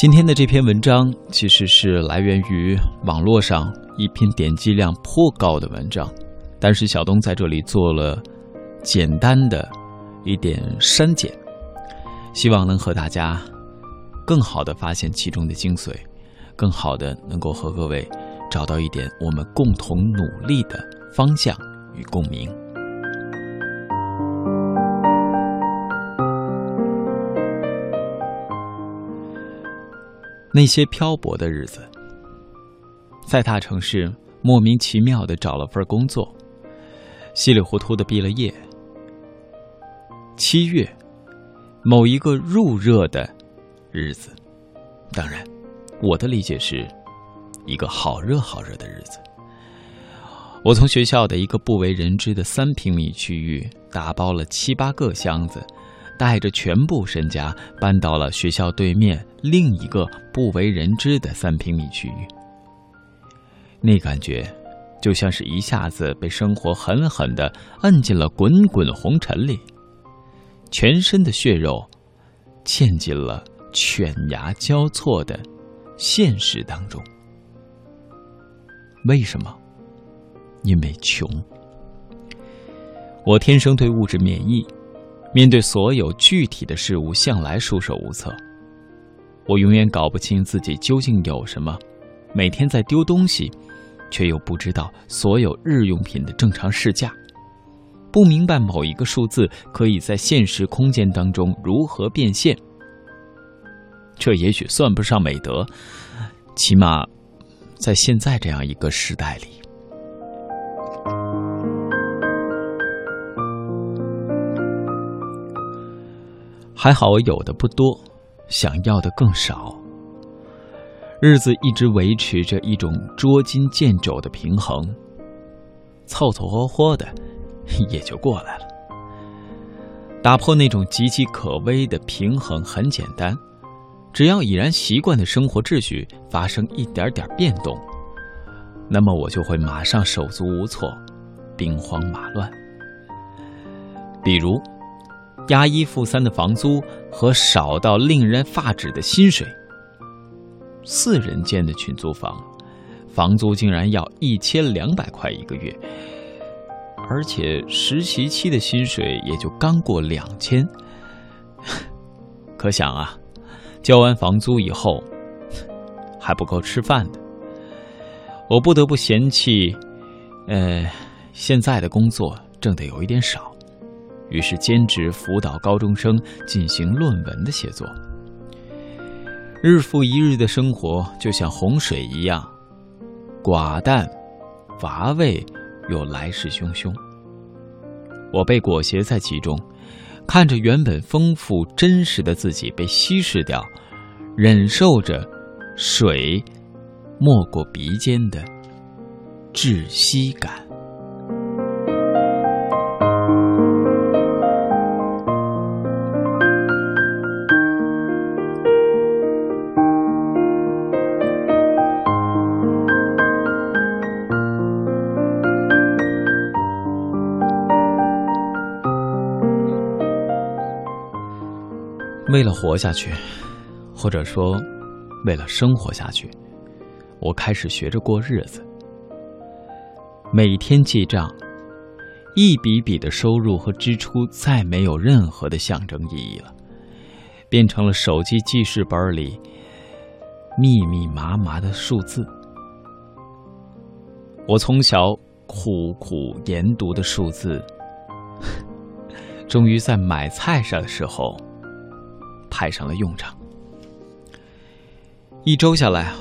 今天的这篇文章其实是来源于网络上一篇点击量颇高的文章，但是小东在这里做了简单的一点删减，希望能和大家更好的发现其中的精髓，更好的能够和各位找到一点我们共同努力的方向与共鸣。那些漂泊的日子，在大城市莫名其妙的找了份工作，稀里糊涂的毕了业。七月，某一个入热的日子，当然，我的理解是，一个好热好热的日子。我从学校的一个不为人知的三平米区域打包了七八个箱子。带着全部身家搬到了学校对面另一个不为人知的三平米区域，那感觉就像是一下子被生活狠狠的摁进了滚滚红尘里，全身的血肉嵌进了犬牙交错的现实当中。为什么？因为穷。我天生对物质免疫。面对所有具体的事物，向来束手无策。我永远搞不清自己究竟有什么，每天在丢东西，却又不知道所有日用品的正常市价，不明白某一个数字可以在现实空间当中如何变现。这也许算不上美德，起码，在现在这样一个时代里。还好我有的不多，想要的更少。日子一直维持着一种捉襟见肘的平衡，凑凑合合的也就过来了。打破那种岌岌可危的平衡很简单，只要已然习惯的生活秩序发生一点点变动，那么我就会马上手足无措，兵荒马乱。比如。押一付三的房租和少到令人发指的薪水。四人间的群租房，房租竟然要一千两百块一个月，而且实习期的薪水也就刚过两千。可想啊，交完房租以后还不够吃饭的，我不得不嫌弃，呃，现在的工作挣的有一点少。于是兼职辅导高中生进行论文的写作，日复一日的生活就像洪水一样，寡淡、乏味又来势汹汹。我被裹挟在其中，看着原本丰富真实的自己被稀释掉，忍受着水没过鼻尖的窒息感。为了活下去，或者说，为了生活下去，我开始学着过日子。每天记账，一笔笔的收入和支出再没有任何的象征意义了，变成了手机记事本里密密麻麻的数字。我从小苦苦研读的数字，终于在买菜上的时候。派上了用场。一周下来，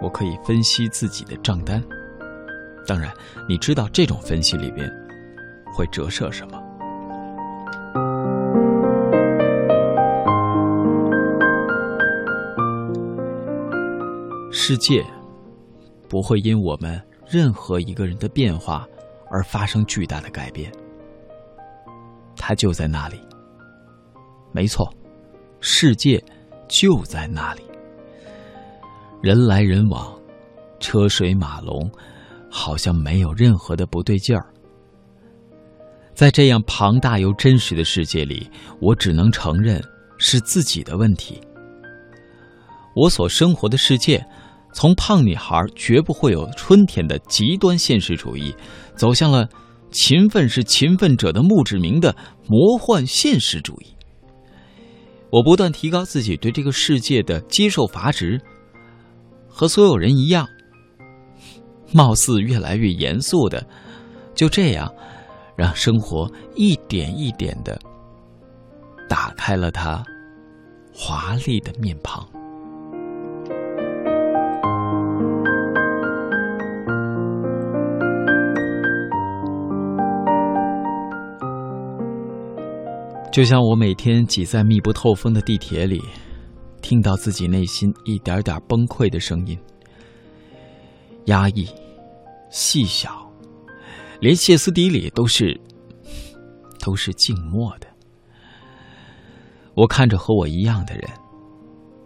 我可以分析自己的账单。当然，你知道这种分析里边会折射什么？世界不会因我们任何一个人的变化而发生巨大的改变。它就在那里。没错。世界就在那里，人来人往，车水马龙，好像没有任何的不对劲儿。在这样庞大又真实的世界里，我只能承认是自己的问题。我所生活的世界，从胖女孩绝不会有春天的极端现实主义，走向了勤奋是勤奋者的墓志铭的魔幻现实主义。我不断提高自己对这个世界的接受阀值，和所有人一样，貌似越来越严肃的，就这样，让生活一点一点的打开了它华丽的面庞。就像我每天挤在密不透风的地铁里，听到自己内心一点点崩溃的声音，压抑、细小，连歇斯底里都是都是静默的。我看着和我一样的人，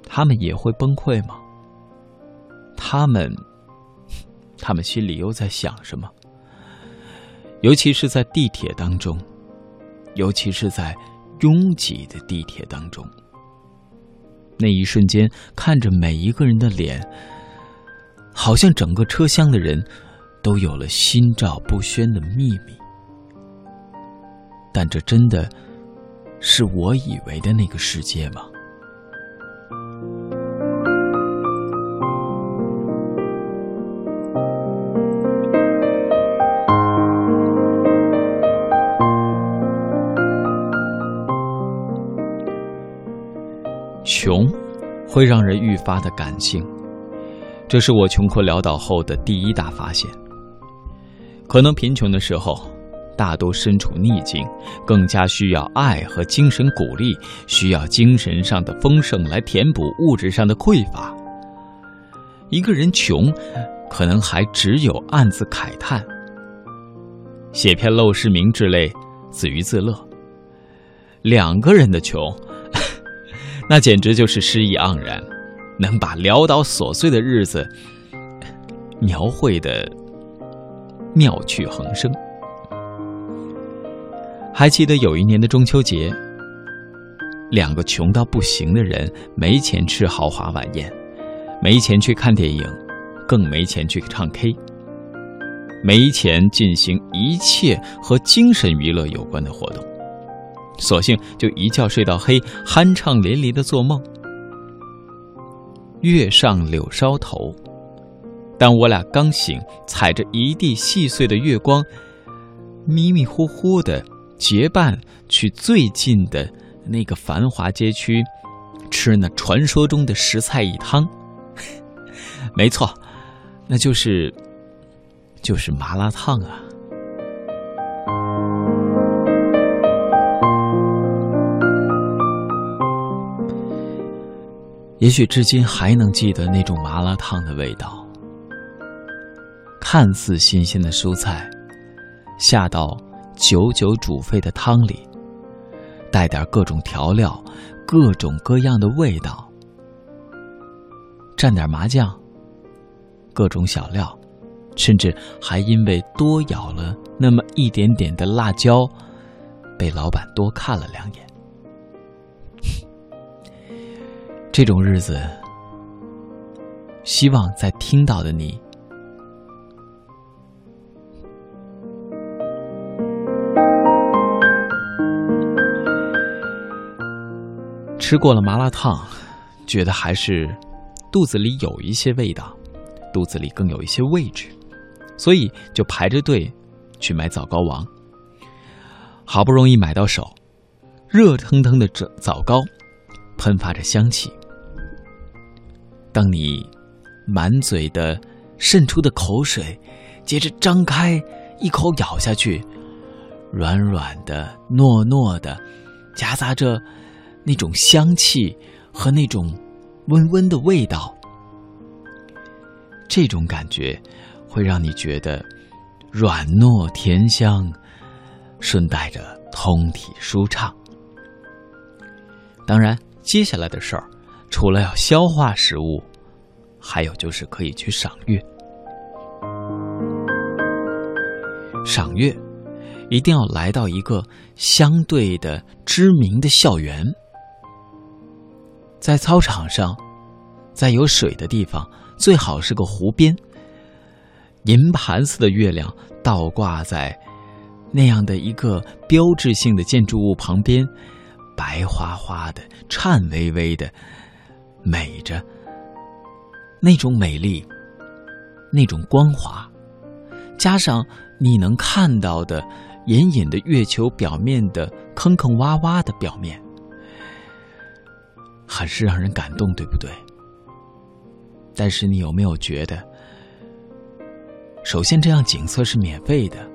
他们也会崩溃吗？他们，他们心里又在想什么？尤其是在地铁当中，尤其是在。拥挤的地铁当中，那一瞬间，看着每一个人的脸，好像整个车厢的人都有了心照不宣的秘密。但这真的是我以为的那个世界吗？会让人愈发的感性，这是我穷困潦倒后的第一大发现。可能贫穷的时候，大多身处逆境，更加需要爱和精神鼓励，需要精神上的丰盛来填补物质上的匮乏。一个人穷，可能还只有暗自慨叹，写篇陋室铭之类，自娱自乐。两个人的穷。那简直就是诗意盎然，能把潦倒琐碎的日子描绘的妙趣横生。还记得有一年的中秋节，两个穷到不行的人没钱吃豪华晚宴，没钱去看电影，更没钱去唱 K，没钱进行一切和精神娱乐有关的活动。索性就一觉睡到黑，酣畅淋漓的做梦。月上柳梢头，当我俩刚醒，踩着一地细碎的月光，迷迷糊糊的结伴去最近的那个繁华街区，吃那传说中的十菜一汤。没错，那就是，就是麻辣烫啊。也许至今还能记得那种麻辣烫的味道。看似新鲜的蔬菜，下到久久煮沸的汤里，带点各种调料，各种各样的味道，蘸点麻酱，各种小料，甚至还因为多咬了那么一点点的辣椒，被老板多看了两眼。这种日子，希望在听到的你，吃过了麻辣烫，觉得还是肚子里有一些味道，肚子里更有一些位置，所以就排着队去买枣糕王。好不容易买到手，热腾腾的枣枣糕，喷发着香气。当你满嘴的渗出的口水，接着张开一口咬下去，软软的、糯糯的，夹杂着那种香气和那种温温的味道，这种感觉会让你觉得软糯甜香，顺带着通体舒畅。当然，接下来的事儿。除了要消化食物，还有就是可以去赏月。赏月，一定要来到一个相对的知名的校园，在操场上，在有水的地方，最好是个湖边。银盘似的月亮倒挂在那样的一个标志性的建筑物旁边，白花花的、颤巍巍的，美着。那种美丽，那种光滑，加上你能看到的隐隐的月球表面的坑坑洼洼的表面，很是让人感动，对不对？但是你有没有觉得，首先这样景色是免费的，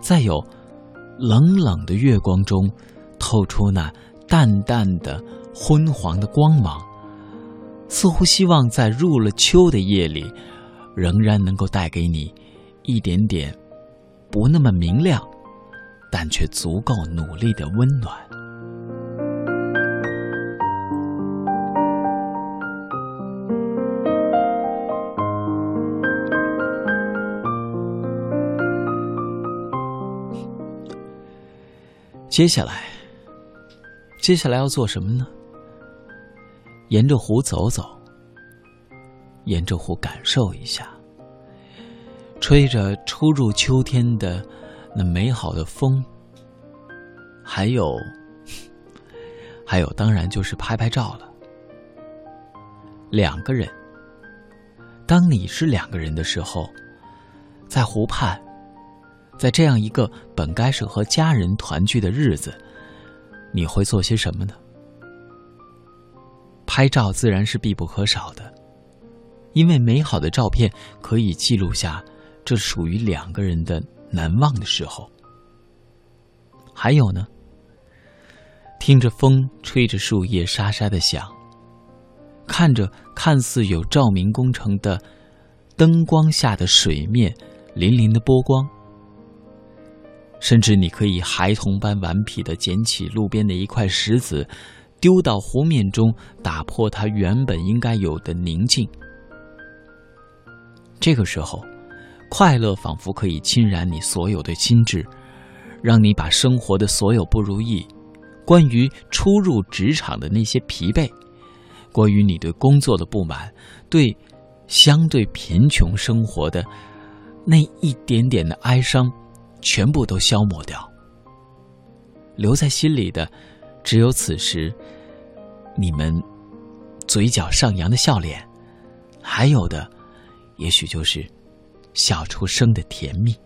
再有冷冷的月光中透出那淡淡的昏黄的光芒，似乎希望在入了秋的夜里，仍然能够带给你一点点不那么明亮，但却足够努力的温暖。接下来，接下来要做什么呢？沿着湖走走，沿着湖感受一下，吹着初入秋天的那美好的风，还有，还有，当然就是拍拍照了。两个人，当你是两个人的时候，在湖畔。在这样一个本该是和家人团聚的日子，你会做些什么呢？拍照自然是必不可少的，因为美好的照片可以记录下这属于两个人的难忘的时候。还有呢，听着风吹着树叶沙沙的响，看着看似有照明工程的灯光下的水面粼粼的波光。甚至你可以孩童般顽皮的捡起路边的一块石子，丢到湖面中，打破它原本应该有的宁静。这个时候，快乐仿佛可以侵染你所有的心智，让你把生活的所有不如意，关于初入职场的那些疲惫，关于你对工作的不满，对相对贫穷生活的那一点点的哀伤。全部都消磨掉，留在心里的，只有此时你们嘴角上扬的笑脸，还有的，也许就是笑出声的甜蜜。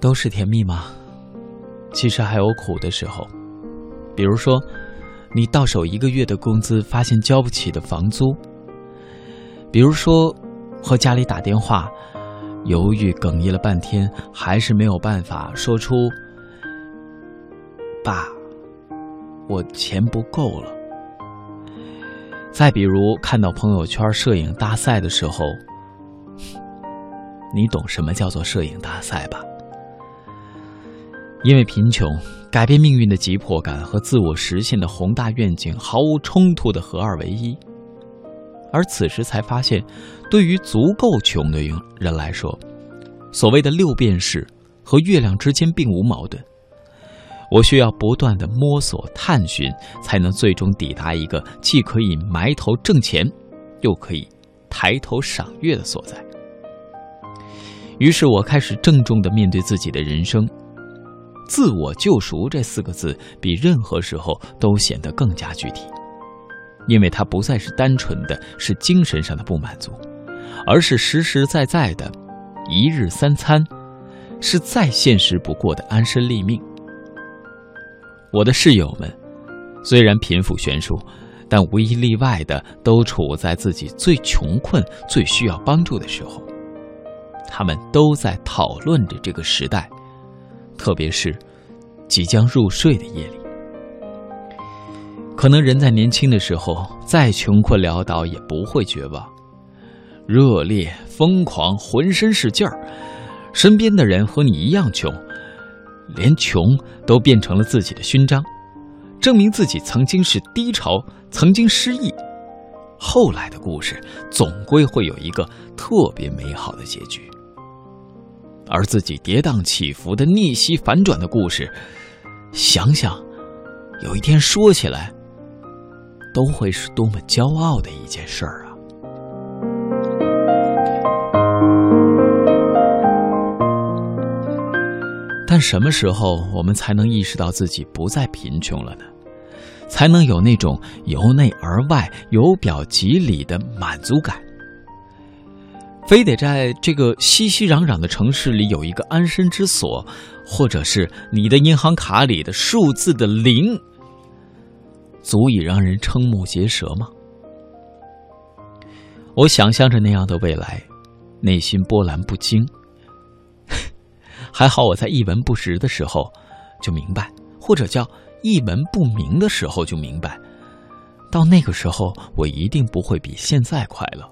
都是甜蜜吗？其实还有苦的时候，比如说，你到手一个月的工资，发现交不起的房租；比如说，和家里打电话，犹豫哽咽了半天，还是没有办法说出“爸，我钱不够了”；再比如，看到朋友圈摄影大赛的时候，你懂什么叫做摄影大赛吧？因为贫穷，改变命运的急迫感和自我实现的宏大愿景毫无冲突的合二为一，而此时才发现，对于足够穷的人来说，所谓的六便士和月亮之间并无矛盾。我需要不断的摸索探寻，才能最终抵达一个既可以埋头挣钱，又可以抬头赏月的所在。于是我开始郑重的面对自己的人生。自我救赎这四个字，比任何时候都显得更加具体，因为它不再是单纯的是精神上的不满足，而是实实在在的，一日三餐，是再现实不过的安身立命。我的室友们，虽然贫富悬殊，但无一例外的都处在自己最穷困、最需要帮助的时候，他们都在讨论着这个时代。特别是即将入睡的夜里，可能人在年轻的时候再穷困潦倒也不会绝望，热烈疯狂，浑身是劲儿。身边的人和你一样穷，连穷都变成了自己的勋章，证明自己曾经是低潮，曾经失意。后来的故事总归会有一个特别美好的结局，而自己跌宕起伏的逆袭反转的故事，想想，有一天说起来，都会是多么骄傲的一件事儿啊！但什么时候我们才能意识到自己不再贫穷了呢？才能有那种由内而外、由表及里的满足感。非得在这个熙熙攘攘的城市里有一个安身之所，或者是你的银行卡里的数字的零，足以让人瞠目结舌吗？我想象着那样的未来，内心波澜不惊。还好我在一文不值的时候就明白，或者叫。一文不明的时候就明白，到那个时候我一定不会比现在快乐。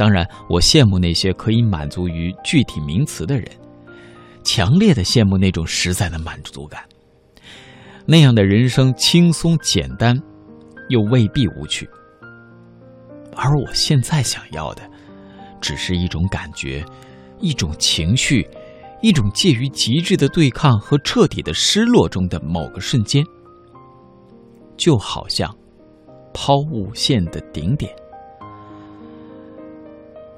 当然，我羡慕那些可以满足于具体名词的人，强烈的羡慕那种实在的满足感。那样的人生轻松简单，又未必无趣。而我现在想要的，只是一种感觉，一种情绪。一种介于极致的对抗和彻底的失落中的某个瞬间，就好像抛物线的顶点。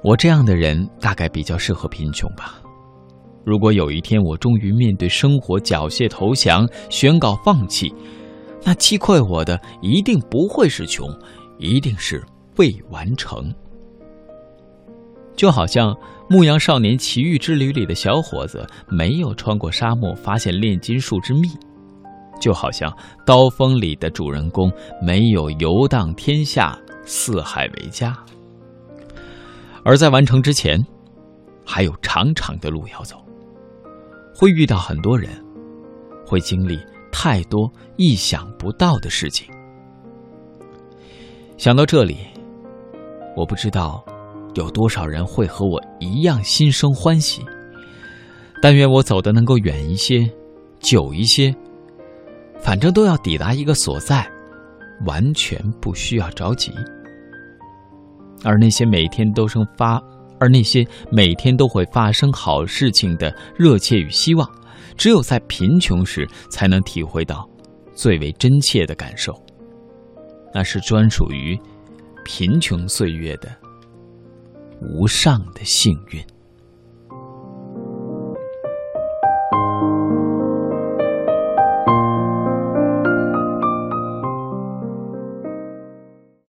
我这样的人大概比较适合贫穷吧。如果有一天我终于面对生活缴械投降、宣告放弃，那击溃我的一定不会是穷，一定是未完成。就好像《牧羊少年奇遇之旅》里的小伙子没有穿过沙漠发现炼金术之秘，就好像《刀锋》里的主人公没有游荡天下四海为家。而在完成之前，还有长长的路要走，会遇到很多人，会经历太多意想不到的事情。想到这里，我不知道。有多少人会和我一样心生欢喜？但愿我走的能够远一些，久一些。反正都要抵达一个所在，完全不需要着急。而那些每天都生发，而那些每天都会发生好事情的热切与希望，只有在贫穷时才能体会到最为真切的感受。那是专属于贫穷岁月的。无上的幸运。